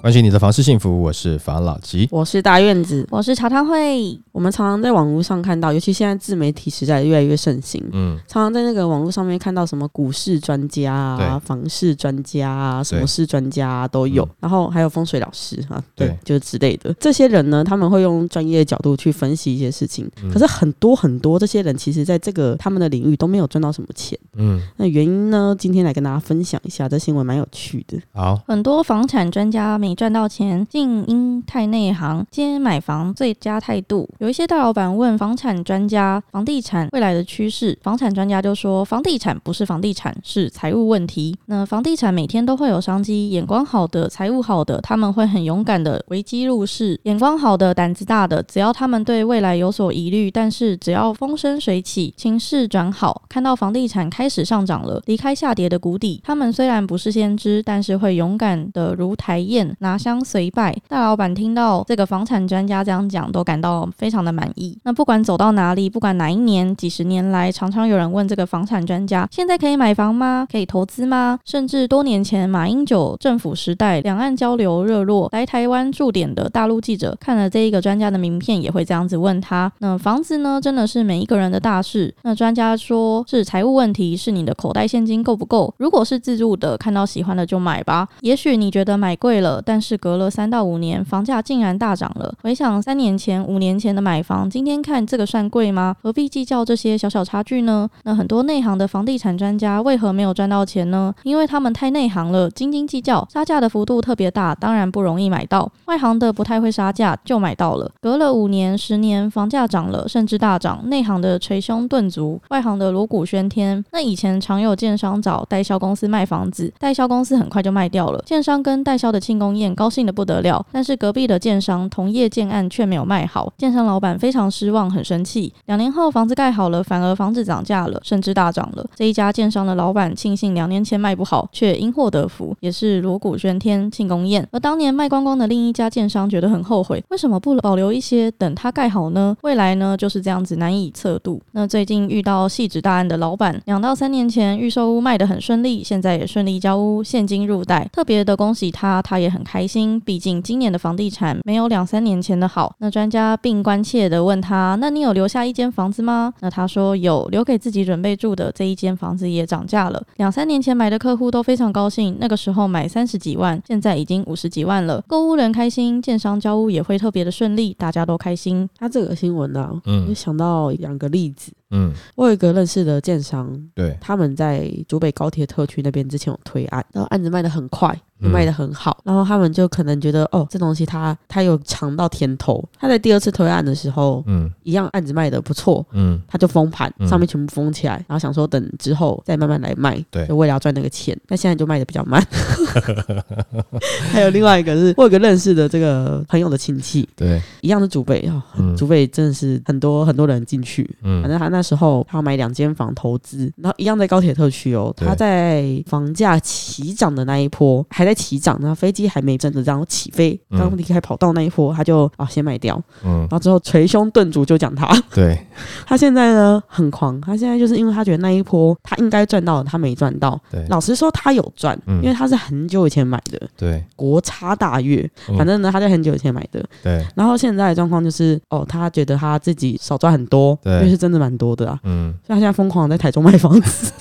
关心你的房事幸福，我是房老吉。我是大院子。我是茶汤会，我们常常在网络上看到，尤其现在自媒体时代越来越盛行，嗯，常常在那个网络上面看到什么股市专家啊、房市专家啊、什么事专家啊都有嗯，然后还有风水老师啊，对对，就是之类的。这些人呢，他们会用专业的角度去分析一些事情，嗯可是很多很多这些人其实在这个他们的领域都没有赚到什么钱。嗯，那原因呢，今天来跟大家分享一下，这新闻蛮有趣的。好，很多房产专家没赚到钱，竟因太内行，皆买房最佳态度。有一些大老板问房产专家房地产未来的趋势，房产专家就说房地产不是房地产，是财务问题。那房地产每天都会有商机，眼光好的、财务好的，他们会很勇敢的危机入市；眼光好的、胆子大的，只要他们对未来有所疑虑，但是只要风生水起，情势转好，看到房地产开始上涨了，离开下跌的谷底，他们虽然不是先知，但是会勇敢的如台燕拿香随拜。大老板听到这个房产专家这样讲，都感到非常的满意。那不管走到哪里，不管哪一年、几十年来，常常有人问这个房产专家：现在可以买房吗？可以投资吗？甚至多年前马英九政府时代，两岸交流热络，来台湾驻点的大陆记者看了这一个专家的名片，也会这样子问他：那房子呢，真的是每一个人的大事。那专家说是财务问题，是你的口袋现金够不够？如果是自住的，看到喜欢的就买吧。也许你觉得买贵了，但是隔了三到五年，房价竟然大涨了。回想三年前、五年前的买房，今天看这个算贵吗？何必计较这些小小差距呢？那很多内行的房地产专家为何没有赚到钱呢？因为他们太内行了，斤斤计较，杀价的幅度特别大，当然不容易买到。外行的不太会杀价，就买到了。隔了五年、十年，房价涨了，甚至大涨，内行的捶胸顿足，外行的锣鼓喧天。那以前常有建商找代销公司卖房子，代销公司很快就卖掉了，建商跟代销的庆功宴高兴的不得了，但是隔壁的建商同业建案却没有卖好，建商老板非常失望，很生气。两年后房子盖好了，反而房子涨价了，甚至大涨了。这一家建商的老板庆幸两年前卖不好，却因祸得福，也是锣鼓喧天庆功宴。而当年卖光光的另一家建商觉得很后悔，为什么不保留一些等它盖好呢？未来呢就是这样子难以测度。那最近遇到细致大案的老板，两到三年前预售屋卖得很顺利，现在也顺利交屋，现金入袋，特别的恭喜他，他也很开心。毕竟今年的房地产没有两三年前的好。那专家并关切的问他：“那你有留下一间房子吗？”那他说有，留给自己准备住的这一间房子也涨价了。两三年前买的客户都非常高兴，那个时候买三十几万，现在已经五十几万了。购物人开心，建商交屋也会特别的顺利，大家都开心。他这个新闻呢、啊，我就嗯想到两个例子。嗯，我有一个认识的建商，对，他们在竹北高铁特区那边之前有推案，然后案子卖得很快，嗯。卖得很好，然后他们就可能觉得哦，这东西他他有尝到甜头。他在第二次推案的时候，嗯。一样案子卖得不错，嗯。他就封盘，嗯。上面全部封起来，然后想说等之后再慢慢来卖，对。就为了要赚那个钱。那现在就卖的比较慢。还有另外一个是，我有个认识的这个朋友的亲戚，对，一样是竹北哦，嗯。竹北真的是很多很多人进去，嗯。反嗯正他那时候他买两间房投资，然后一样在高铁特区哦。他在房价起涨的那一波还在起涨，然后飞机还没真的这样起飞，嗯。刚离开跑道那一波，他就啊先卖掉，嗯。然，后之后捶胸顿足就讲他，对，他现在呢很狂，他现在就是因为他觉得那一波他应该赚到了，他没赚到。对，老实说，他有赚，嗯。因为他是很久以前买的对，国差大悦，嗯。反正呢他在很久以前买的，对，然后现在的状况就是，哦，他觉得他自己少赚很多，对。因为是真的蛮多的啊。嗯，所以他现在疯狂在台中卖房子，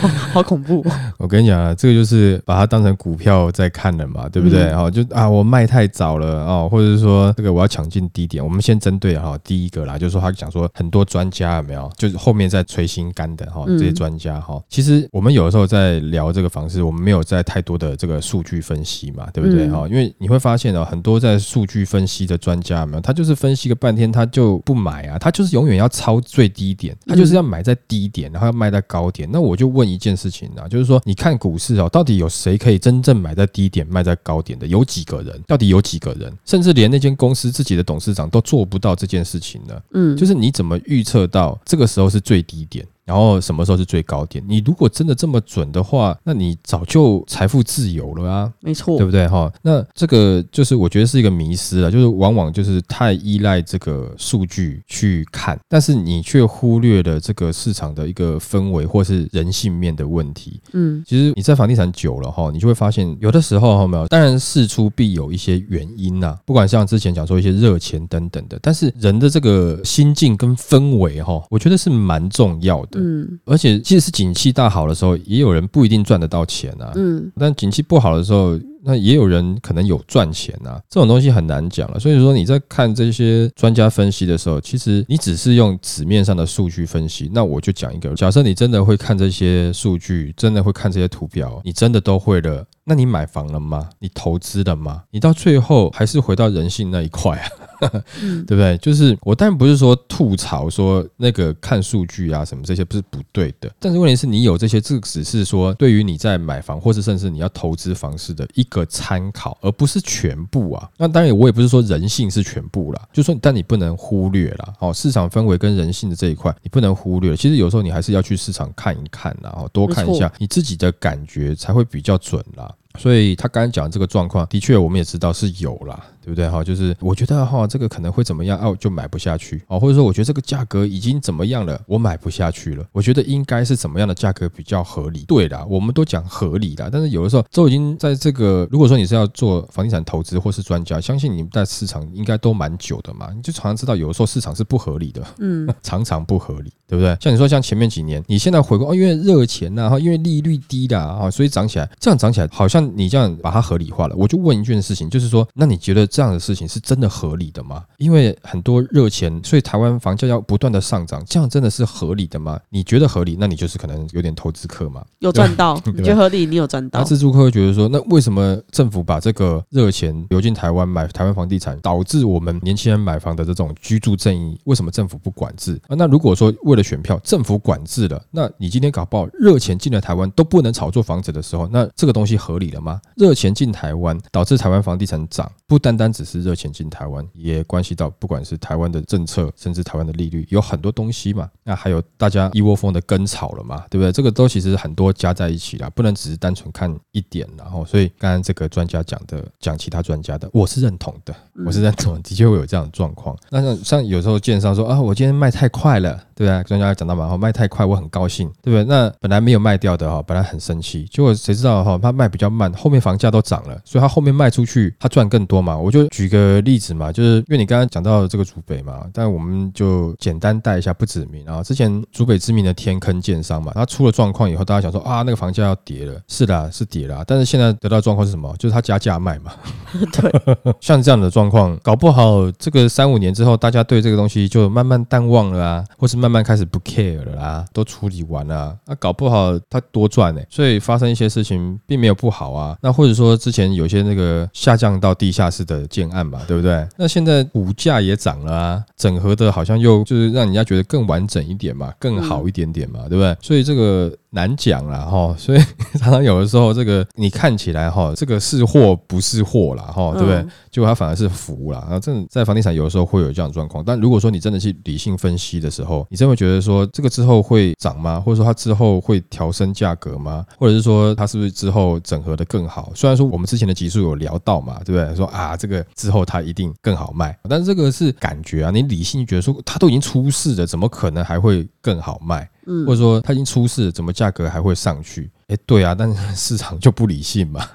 好 好恐怖哦。我跟你讲啊，这个就是把它当成股票在看了嘛，对不对？嗯哦，就啊，我卖太早了哦，或者是说这个我要抢进低点。我们先针对哈、第一个啦，就是说他讲说很多专家有没有，就是后面在捶心肝的哈、嗯这些专家哈、其实我们有的时候在聊这个房市，我们没有在太多的这个数据分析嘛，对不对？嗯哈、因为你会发现哦，很多在数据分析的专家有没有，他就是分析个半天，他就不买啊，他就是永远要抄最低点，他就是要买在低点，然后要卖在高点。那我就问一件事情啊，就是说你看股市哦，到底有谁可以真正买在低点卖在高点的？有几个人？到底有几个人？甚至连那间公司自己的董事长都做不到这件事情呢？嗯，就是你怎么预测到这个时候是最低点？然后什么时候是最高点？你如果真的这么准的话，那你早就财富自由了啊，没错，对不对哈？那这个就是我觉得是一个迷失了，就是往往就是太依赖这个数据去看，但是你却忽略了这个市场的一个氛围或是人性面的问题。嗯，其实你在房地产久了哈，你就会发现有的时候哈没有，当然事出必有一些原因呐，不管像之前讲说一些热钱等等的，但是人的这个心境跟氛围哈，我觉得是蛮重要的。嗯而且，即使是景气大好的时候，也有人不一定赚得到钱啊。嗯，但景气不好的时候，那也有人可能有赚钱啊。这种东西很难讲了。所以说你在看这些专家分析的时候，其实你只是用纸面上的数据分析。那我就讲一个，假设你真的会看这些数据，真的会看这些图表，你真的都会了。那你买房了吗？你投资了吗？你到最后还是回到人性那一块啊。对不对？就是我当然不是说吐槽说那个看数据啊什么这些不是不对的，但是问题是你有这些，这只是说对于你在买房或是甚至你要投资房市的一个参考，而不是全部啊。那当然我也不是说人性是全部啦，就说但你不能忽略啦。哦，市场氛围跟人性的这一块你不能忽略。其实有时候你还是要去市场看一看然后多看一下你自己的感觉才会比较准啦。所以他刚刚讲这个状况，的确我们也知道是有啦。对不对哈？就是我觉得哈，这个可能会怎么样啊？就买不下去哦，或者说我觉得这个价格已经怎么样了，我买不下去了。我觉得应该是怎么样的价格比较合理？对啦，我们都讲合理啦，但是有的时候都已经在这个，如果说你是要做房地产投资或是专家，相信你们在市场应该都蛮久的嘛，你就常常知道有的时候市场是不合理的，嗯，常常不合理，对不对？像你说像前面几年，你现在回过哦，因为热钱呐，哈，因为利率低的啊，所以涨起来，这样涨起来好像你这样把它合理化了。我就问一件事情，就是说，那你觉得？这样的事情是真的合理的吗？因为很多热钱，所以台湾房价要不断的上涨，这样真的是合理的吗？你觉得合理，那你就是可能有点投资客嘛，有赚到，你觉得合理，你有赚到。那自助客会觉得说，那为什么政府把这个热钱流进台湾买台湾房地产，导致我们年轻人买房的这种居住正义，为什么政府不管制啊？那如果说为了选票，政府管制了，那你今天搞不好热钱进了台湾都不能炒作房子的时候，那这个东西合理了吗？热钱进台湾导致台湾房地产涨，不单单只是热钱进台湾，也关系到不管是台湾的政策，甚至台湾的利率，有很多东西嘛。那还有大家一窝蜂的跟炒了嘛，对不对？这个都其实很多加在一起啦，不能只是单纯看一点。然后，所以刚刚这个专家讲的，讲其他专家的，我是认同的，我是认同，的确会有这样的状况。那像像有时候建商说啊，我今天卖太快了，对啊？专家讲到嘛，哈，卖太快，我很高兴，对不对？那本来没有卖掉的哈，本来很生气，结果谁知道哈，他卖比较慢，后面房价都涨了，所以他后面卖出去，他赚更多嘛。我就举个例子嘛，就是因为你刚刚讲到这个竹北嘛，但我们就简单带一下，不指名啊。之前竹北知名的天坑建商嘛，他出了状况以后，大家想说啊，那个房价要跌了，是的，是跌了。但是现在得到状况是什么？就是他加价卖嘛。对，像这样的状况，搞不好这个三五年之后，大家对这个东西就慢慢淡忘了啊，或是慢慢慢开始不 care 了啦，都处理完了。那搞不好他多赚呢，所以发生一些事情并没有不好啊。那或者说之前有些那个下降到地下室的建案嘛，对不对？那现在股价也涨了啊，整合的好像又就是让人家觉得更完整一点嘛，更好一点点嘛，对不对？所以这个。难讲啦哈，所以常常有的时候，这个你看起来哈，这个是货不是货啦哈，对不对？结果它反而是福啦。然后真的在房地产有的时候会有这样的状况，但如果说你真的去理性分析的时候，你真会觉得说这个之后会涨吗？或者说它之后会调升价格吗？或者是说它是不是之后整合的更好？虽然说我们之前的集数有聊到嘛，对不对？说啊这个之后它一定更好卖，但是这个是感觉啊，你理性觉得说它都已经出事了，怎么可能还会更好卖？或者说它已经出事，怎么价格还会上去？哎，对啊，但是 市场就不理性嘛，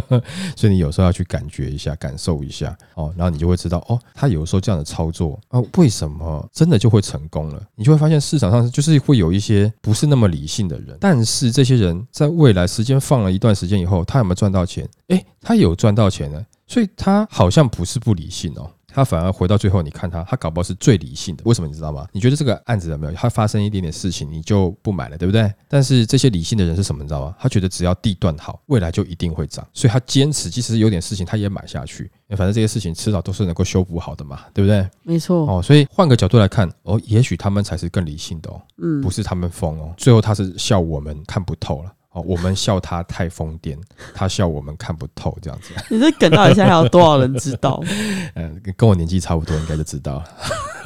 所以你有时候要去感觉一下、感受一下哦，然后你就会知道哦，他有时候这样的操作啊，为什么真的就会成功了？你就会发现市场上就是会有一些不是那么理性的人，但是这些人在未来时间放了一段时间以后，他有没有赚到钱？哎，他有赚到钱呢，所以他好像不是不理性哦。他反而回到最后，你看他，他搞不好是最理性的。为什么你知道吗？你觉得这个案子有没有？他发生一点点事情，你就不买了，对不对？但是这些理性的人是什么？你知道吗？他觉得只要地段好，未来就一定会涨，所以他坚持，即使有点事情，他也买下去。反正这些事情迟早都是能够修补好的嘛，对不对？没错。哦，所以换个角度来看，哦，也许他们才是更理性的哦，嗯，不是他们疯哦，最后他是笑我们看不透了。哦，我们笑他太疯癫，他笑我们看不透，这样子。你这梗到底现在还有多少人知道？嗯，跟我年纪差不多，应该就知道了。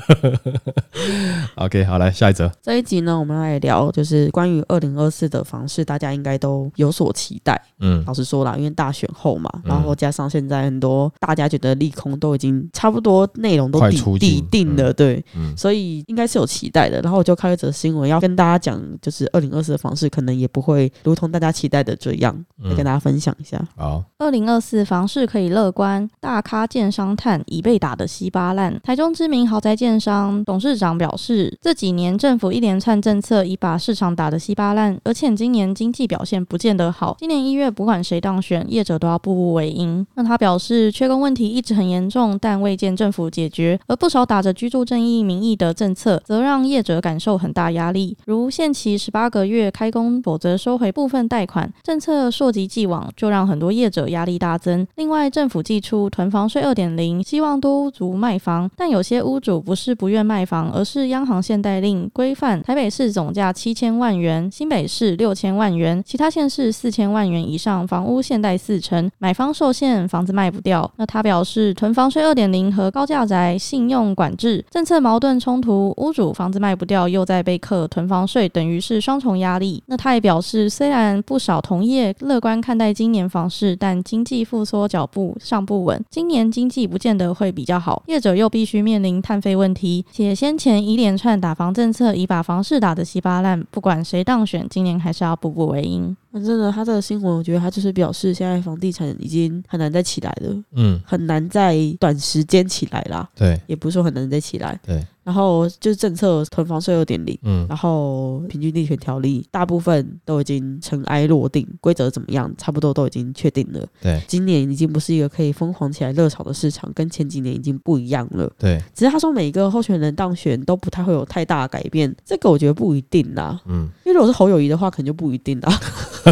OK，好，来下一则。这一集呢，我们来聊就是关于二零二四的房市，大家应该都有所期待。嗯老实说啦，因为大选后嘛，嗯然后加上现在很多大家觉得利空都已经差不多内容都底底定了，对，嗯所以应该是有期待的。然后我就看一则新闻，要跟大家讲，就是二零二四的房市可能也不会如同大家期待的这样，来跟嗯，大家分享一下。好，二零二四房市可以乐观，大咖建商探已被打得稀巴烂。台中知名豪宅建商董事长表示，这几年政府一连串政策已把市场打得稀巴烂，而且今年经济表现不见得好。今年一月不管谁当选，业者都要步步为营。那他表示，缺工问题一直很严重，但未见政府解决，而不少打着居住正义名义的政策，则让业者感受很大压力，如限期十八个月开工，否则收回部分贷款。政策溯及既往，就让很多业者压力大增。另外，政府寄出囤房税二点零，希望多屋族卖房，但有些屋主不是是不愿卖房，而是央行限贷令规范，台北市总价七千万元，新北市六千万元，其他县市四千万元以上房屋限贷四成，买方受限，房子卖不掉。那他表示，囤房税二点零和高价宅信用管制政策矛盾冲突，屋主房子卖不掉，又在被课囤房税，等于是双重压力。那他也表示，虽然不少同业乐观看待今年房市，但经济复苏脚步尚不稳，今年经济不见得会比较好，业者又必须面临碳费问题，且先前一连串打房政策已把房市打得稀巴烂，不管谁当选，今年还是要步步为营。那真的，他这个新闻，我觉得他就是表示现在房地产已经很难再起来了，嗯，很难在短时间起来啦，对也不是说很难再起来。对，然后就是政策囤房税二点零。嗯然后平均地权条例大部分都已经尘埃落定，规则怎么样，差不多都已经确定了。对今年已经不是一个可以疯狂起来热炒的市场，跟前几年已经不一样了。对，只是他说每一个候选人当选都不太会有太大的改变，这个我觉得不一定啦。嗯因为如果是侯友谊的话，可能就不一定啦。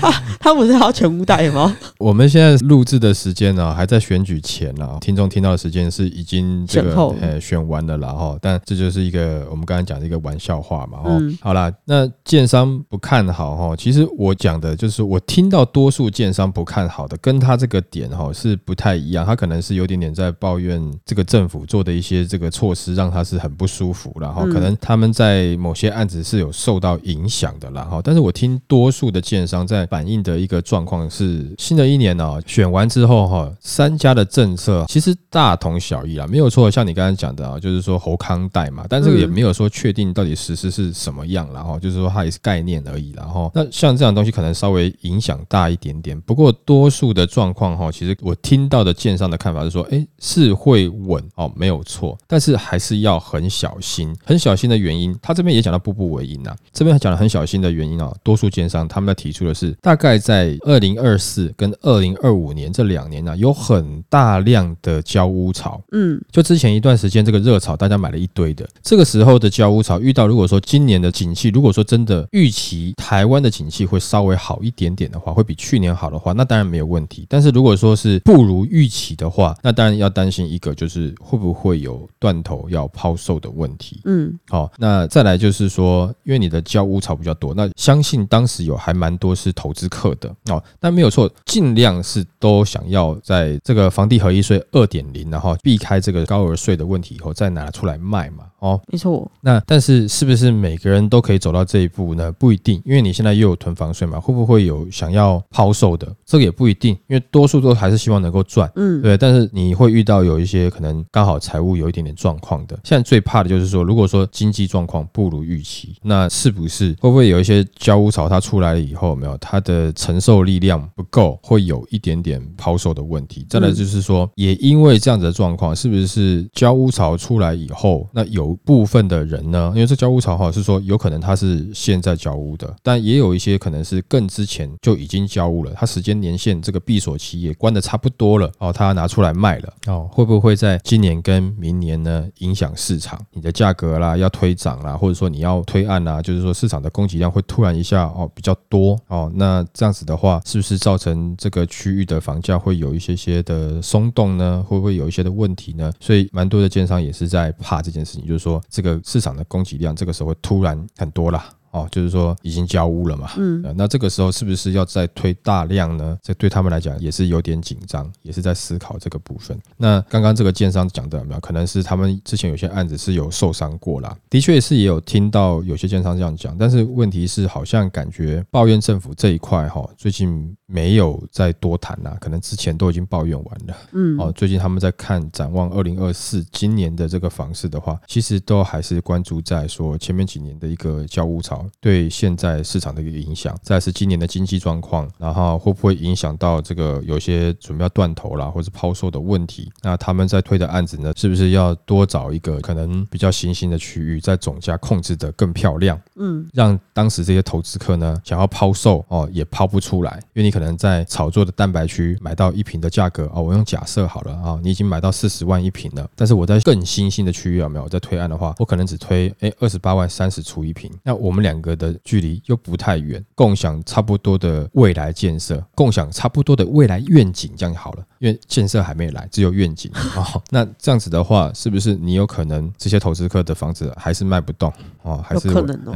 他 他不是要全屋贷吗？我们现在录制的时间呢、还在选举前呢、听众听到的时间是已经这个呃选完了啦哈，但这就是一个我们刚才讲的一个玩笑话嘛哈。嗯。好啦，那建商不看好哈，其实我讲的就是我听到多数建商不看好的，跟他这个点哈是不太一样，他可能是有点点在抱怨这个政府做的一些这个措施让他是很不舒服然后嗯。可能他们在某些案子是有受到影响的啦哈，但是我听多数的建商在反映的一个状况是，新的一年呢、选完之后哈，三家的政策其实大同小异啦，没有错。像你刚才讲的啊，就是说侯康贷嘛，但这个也没有说确定到底实施是什么样，然后就是说它也是概念而已啦哈。那像这样东西可能稍微影响大一点点，不过多数的状况哈，其实我听到的建商的看法是说，哎，是会稳哦，没有错，但是还是要很小心，很小心的原因，他这边也讲到步步为营啊，这边讲了很小心的原因啊，多数奸商他们在提出的是，大概在二零二四跟二零二五年这两年呢、有很大量的交屋潮，嗯就之前一段时间这个热潮，大家买了一堆的，这个时候的交屋潮遇到，如果说今年的景气，如果说真的预期台湾的景气会稍微好一点点的话，会比去年好的话，那当然没有问题。但是如果说是不如预期的话，那当然要担心一个就是会不会有断头要抛售的问题。嗯好、那再来就是说，因为你的交屋潮比较多，那相信当时有还蛮多是投资客的哦，但没有错，尽量是都想要在这个房地合一税二点零，然后避开这个高额税的问题以后再拿出来卖嘛。哦，没错，那但是是不是每个人都可以走到这一步呢？不一定，因为你现在又有囤房税嘛，会不会有想要抛售的？这个也不一定，因为多数都还是希望能够赚。嗯对，但是你会遇到有一些可能刚好财务有一点点状况的。现在最怕的就是说，如果说经济状况不如预期，那是不是会不会有一些交屋潮它出来了以后，有没有它的承受力量不够，会有一点点抛售的问题？再来就是说，也因为这样子的状况，是不是交屋潮出来以后，那有部分的人呢？因为这交屋潮哈是说有可能他是现在交屋的，但也有一些可能是更之前就已经交屋了，他时间年限这个闭锁期也关的差不多了哦，他拿出来卖了哦，会不会在今年跟明年呢影响市场？你的价格啦要推涨啦，或者说你要推案啦，就是说市场的供给量会突然一下哦比较多哦，那这样子的话，是不是造成这个区域的房价会有一些些的松动呢？会不会有一些的问题呢？所以蛮多的建商也是在怕这件事情，就是说这个市场的供给量这个时候会突然很多啦。哦，就是说已经交屋了嘛。嗯呃那这个时候是不是要再推大量呢？这对他们来讲也是有点紧张，也是在思考这个部分。那刚刚这个建商讲的有没有可能是他们之前有些案子是有受伤过啦？的确是也有听到有些建商这样讲，但是问题是好像感觉抱怨政府这一块哈，最近没有再多谈啦，可能之前都已经抱怨完了。嗯哦，最近他们在看展望二零二四今年的这个房市的话，其实都还是关注在说前面几年的一个交屋潮对现在市场的一个影响，再是今年的经济状况，然后会不会影响到这个有些准备要断头啦，或者抛售的问题？那他们在推的案子呢，是不是要多找一个可能比较新兴的区域，在总价控制的更漂亮？嗯让当时这些投资客呢想要抛售哦，也抛不出来，因为你可能在炒作的蛋白区买到一瓶的价格哦，我用假设好了啊、你已经买到四十万一瓶了，但是我在更新兴的区域有没有在推案的话，我可能只推哎二十八万三十出一瓶，那我们两个的距离又不太远，共享差不多的未来建设，共享差不多的未来愿景，这样好了，因为建设还没来，只有愿景哦。那这样子的话，是不是你有可能这些投资客的房子还是卖不动哦？还是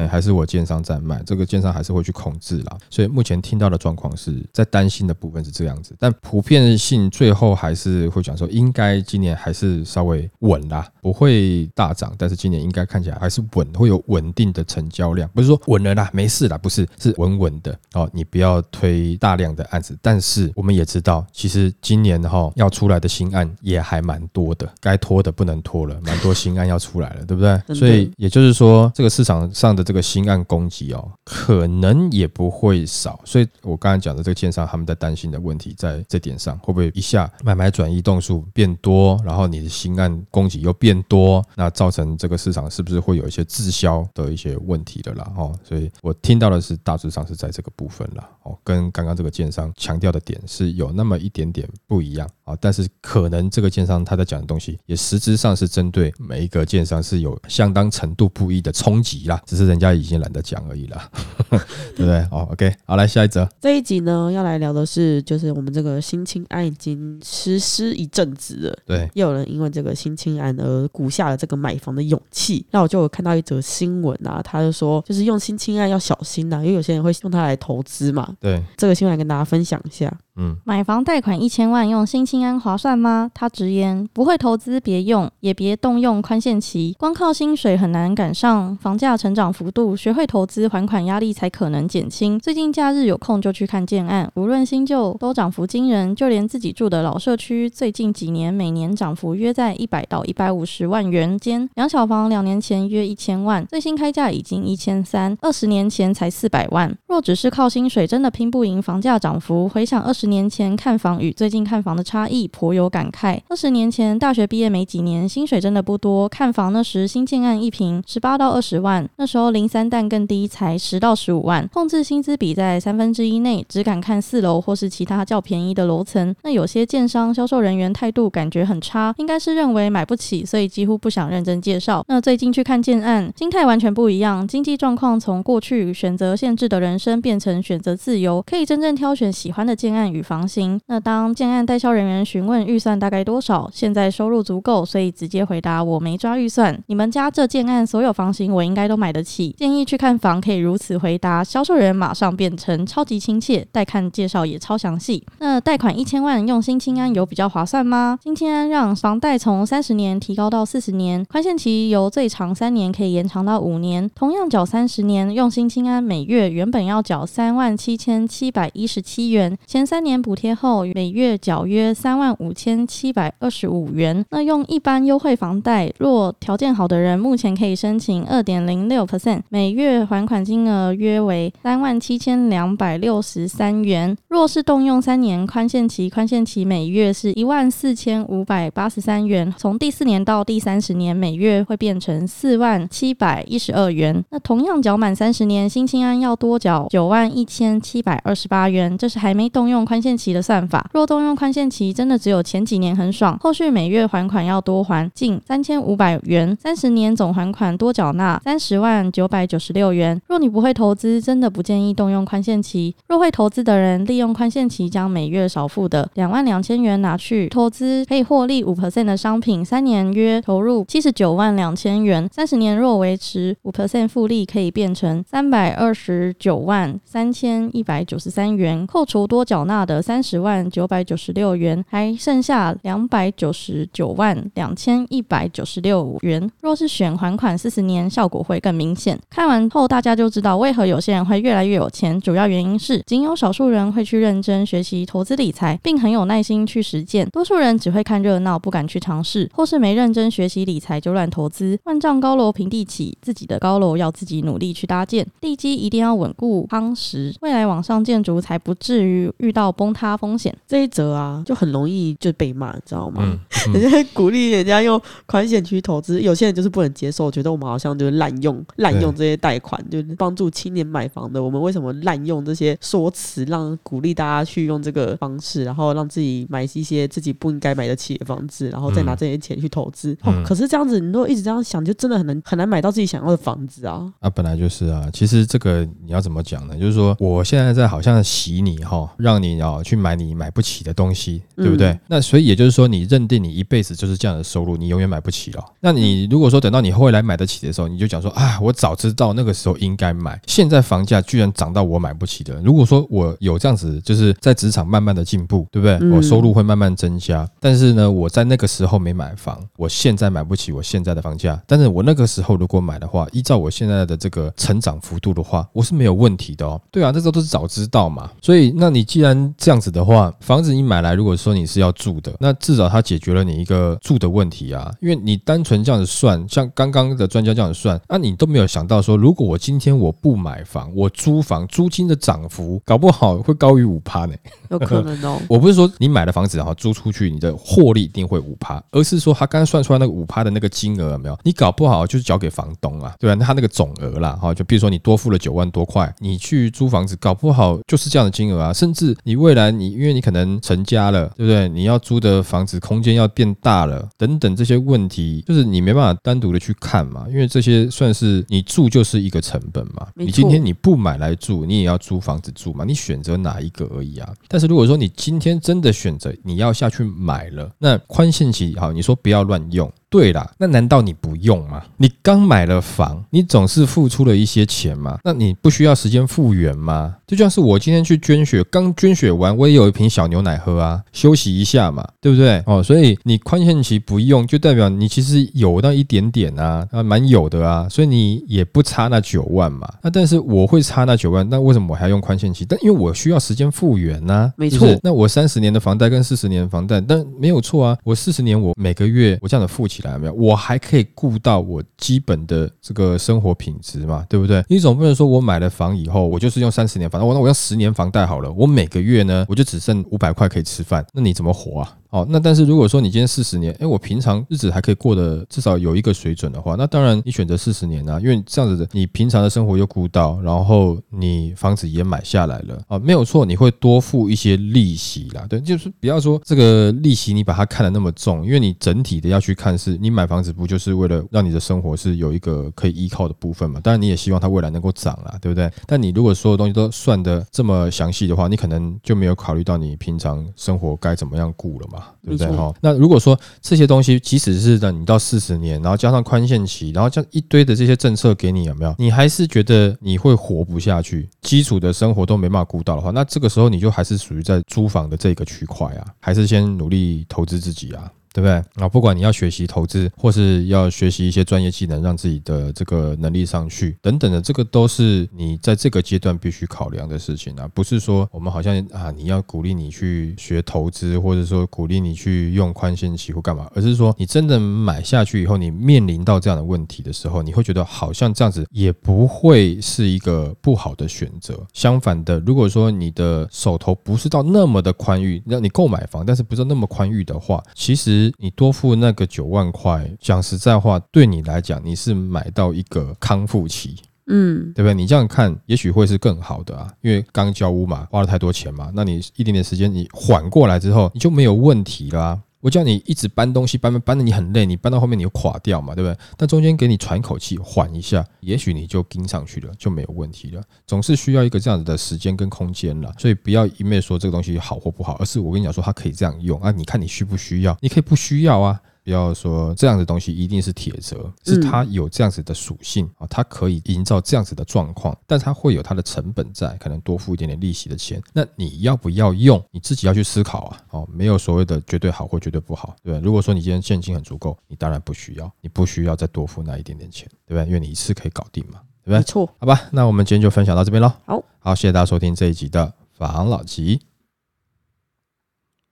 还是我建商在卖，这个建商还是会去控制啦。所以目前听到的状况是在担心的部分是这样子，但普遍性最后还是会讲说，应该今年还是稍微稳啦，不会大涨，但是今年应该看起来还是稳，会有稳定的成交量，不是说稳了啦，没事啦，不是，是稳稳的哦。你不要推大量的案子，但是我们也知道，其实今年哈、要出来的新案也还蛮多的，该拖的不能拖了，蛮多新案要出来了，对不对？所以也就是说，这个市场上的这个新案供给哦，可能也不会少。所以我刚才讲的这个建商他们在担心的问题，在这点上会不会一下买卖转移动数变多，然后你的新案供给又变多，那造成这个市场是不是会有一些滞销的一些问题的啦？哦，所以我听到的是大致上是在这个部分啦。哦，跟刚刚这个建商强调的点是有那么一点点不一样啊，但是可能这个建商他在讲的东西，也实质上是针对每一个建商是有相当程度不一的冲击啦，只是人家已经懒得讲而已啦，对不对？哦，OK，好，来下一则，这一集呢要来聊的是，就是我们这个新青案已经实施一阵子了。对，又有人因为这个新青案而鼓下了这个买房的勇气。那我就有看到一则新闻啊，他就说，就是用新青案要小心呐、因为有些人会用它来投资嘛。对，这个新闻来跟大家分享一下。嗯，买房贷款一千万用新青安划算吗？他直言不会投资别用，也别动用宽限期，光靠薪水很难赶上房价成长幅度，学会投资还款压力才可能减轻。最近假日有空就去看建案，无论新旧都涨幅惊人，就连自己住的老社区，最近几年每年涨幅约在一百到一百五十万元间。两小房两年前约一千万，最新开价已经一千三，二十年前才四百万。若只是靠薪水，真的拼不赢房价涨幅。回想二十十年前看房与最近看房的差异，颇有感慨。二十年前大学毕业没几年，薪水真的不多，看房那时新建案一平十八到二十万，那时候零三蛋更低，才十到十五万，控制薪资比在三分之一内，只敢看四楼或是其他较便宜的楼层。那有些建商销售人员态度感觉很差，应该是认为买不起，所以几乎不想认真介绍。那最近去看建案，心态完全不一样，经济状况从过去选择限制的人生变成选择自由，可以真正挑选喜欢的建案与房型。那当建案代销人员询问预算大概多少，现在收入足够，所以直接回答我没抓预算。你们家这建案所有房型我应该都买得起，建议去看房可以如此回答，销售人员马上变成超级亲切，带看介绍也超详细。那贷款一千万用新青安有比较划算吗？新青安让房贷从三十年提高到四十年，宽限期由最长三年可以延长到五年，同样缴三十年，用新青安每月原本要缴三万七千七百一十七元，前三年补贴后每月缴约三万五千七百二十五元。那用一般优惠房贷，若条件好的人，目前可以申请二点零六 percent，每月还款金额约为三万七千两百六十三元。若是动用三年宽限期，宽限期每月是一万四千五百八十三元，从第四年到第三十年，每月会变成四万七百一十二元。那同样缴满三十年，新青安要多缴九万一千七百二十八元，这是还没动用宽宽限期的算法。若动用宽限期，真的只有前几年很爽，后续每月还款要多还近三千五百元，三十年总还款多缴纳三十万九百九十六元。若你不会投资，真的不建议动用宽限期。若会投资的人，利用宽限期将每月少付的两万两千元拿去投资，可以获利五 percent 的商品，三年约投入七十九万两千元，三十年若维持五 percent 复利，可以变成三百二十九万三千一百九十三元，扣除多缴纳的三十万九百九十六元，还剩下两百九十九万两千一百九十六元。若是选还款四十年，效果会更明显。看完后大家就知道为何有些人会越来越有钱，主要原因是仅有少数人会去认真学习投资理财，并很有耐心去实践，多数人只会看热闹，不敢去尝试，或是没认真学习理财就乱投资。万丈高楼平地起，自己的高楼要自己努力去搭建，地基一定要稳固夯实，未来往上建筑才不至于遇到崩塌风险。这一则啊，就很容易就被骂，你知道吗？嗯，人家鼓励人家用宽限去投资，有些人就是不能接受，觉得我们好像就是滥用滥用这些贷款，就是帮助青年买房的。我们为什么滥用这些说辞，让鼓励大家去用这个方式，然后让自己买一些自己不应该买得起的房子，然后再拿这些钱去投资？可是这样子，你如果一直这样想，就真的很难很难买到自己想要的房子啊。啊，本来就是啊。其实这个你要怎么讲呢？就是说，我现在在好像洗你哈，让你哦去买你买不起的东西，对不对？嗯那所以也就是说，你认定你一辈子就是这样的收入，你永远买不起了。那你如果说等到你后来买得起的时候，你就讲说啊，我早知道那个时候应该买，现在房价居然涨到我买不起的。如果说我有这样子，就是在职场慢慢的进步，对不对？嗯我收入会慢慢增加，但是呢，我在那个时候没买房，我现在买不起我现在的房价，但是我那个时候如果买的话，依照我现在的这个成长幅度的话，我是没有问题的哦。对啊，这时候都是早知道嘛。所以，那你既然这样子的话，房子你买来，如果说你是要住的，那至少它解决了你一个住的问题啊。因为你单纯这样子算，像刚刚的专家这样子算，那、你都没有想到说，如果我今天我不买房，我租房，租金的涨幅搞不好会高于五趴呢。有可能哦。我不是说你买了房子然后租出去，你的获利一定会五趴，而是说他刚刚算出来那个五趴的那个金额有没有？你搞不好就是交给房东啊，对吧、那他那个总额啦，哈，就比如说你多付了九万多块，你去租房子，搞不好就是这样的金额啊。甚至你未来你因为你可能成家了，对不对？你要租的房子空间要变大了，等等这些问题，就是你没办法单独的去看嘛，因为这些算是你住就是一个成本嘛。你今天你不买来住，你也要租房子住嘛，你选择哪一个而已啊。但是如果说你今天真的选择你要下去买了，那宽限期好，你说不要乱用。对啦，那难道你不用吗？你刚买了房，你总是付出了一些钱嘛，那你不需要时间复原吗？就像是我今天去捐血，刚捐血完，我也有一瓶小牛奶喝啊，休息一下嘛，对不对？哦，所以你宽限期不用，就代表你其实有那一点点啊，啊，蛮有的啊，所以你也不差那九万嘛。那但是我会差那九万，那为什么我还要用宽限期？但因为我需要时间复原呐、没错那我三十年的房贷跟四十年的房贷，但没有错啊。我四十年，我每个月我这样的付起来有没有？我还可以顾到我基本的这个生活品质嘛，对不对？你总不能说我买了房以后，我就是用三十年房，我那我用十年房贷好了，我每个月呢，我就只剩五百块可以吃饭，那你怎么活啊？哦，那但是如果说你今天四十年，哎，我平常日子还可以过得至少有一个水准的话，那当然你选择四十年啊，因为这样子的你平常的生活又顾到，然后你房子也买下来了啊，没有错，你会多付一些利息啦，对，就是不要说这个利息你把它看得那么重，因为你整体的要去看是，你买房子不就是为了让你的生活是有一个可以依靠的部分嘛？当然你也希望它未来能够涨啦，对不对？但你如果所有东西都算得这么详细的话，你可能就没有考虑到你平常生活该怎么样顾了嘛。对不对哈？那如果说这些东西，即使是等你到四十年，然后加上宽限期，然后这样一堆的这些政策给你，有没有？你还是觉得你会活不下去，基础的生活都没办法顾到的话，那这个时候你就还是属于在租房的这个区块啊，还是先努力投资自己啊。对不对啊？不管你要学习投资，或是要学习一些专业技能，让自己的这个能力上去，等等的，这个都是你在这个阶段必须考量的事情啊。不是说我们好像啊，你要鼓励你去学投资，或者说鼓励你去用宽限期或干嘛，而是说你真的买下去以后，你面临到这样的问题的时候，你会觉得好像这样子也不会是一个不好的选择。相反的，如果说你的手头不是到那么的宽裕，让你购买房，但是不是那么宽裕的话，其实你多付那个九万块，讲实在话，对你来讲，你是买到一个康复期。嗯，对不对？你这样看，也许会是更好的啊，因为刚交屋嘛，花了太多钱嘛，那你一点点时间你缓过来之后，你就没有问题啦、我叫你一直搬东西，搬搬搬的你很累，你搬到后面你又垮掉嘛，对不对？但中间给你喘口气，缓一下，也许你就跟上去了，就没有问题了。总是需要一个这样子的时间跟空间了，所以不要一昧说这个东西好或不好，而是我跟你讲说它可以这样用啊，你看你需不需要？你可以不需要啊。不要说这样的东西一定是铁则，是它有这样子的属性啊，它可以营造这样子的状况，但它会有它的成本在，可能多付一点点利息的钱。那你要不要用？你自己要去思考啊。哦，没有所谓的绝对好或绝对不好，对不对？如果说你今天现金很足够，你当然不需要，你不需要再多付那一点点钱，对不对？因为你一次可以搞定嘛，对不对？没错。好吧，那我们今天就分享到这边喽。好，好，谢谢大家收听这一集的房老吉。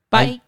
拜。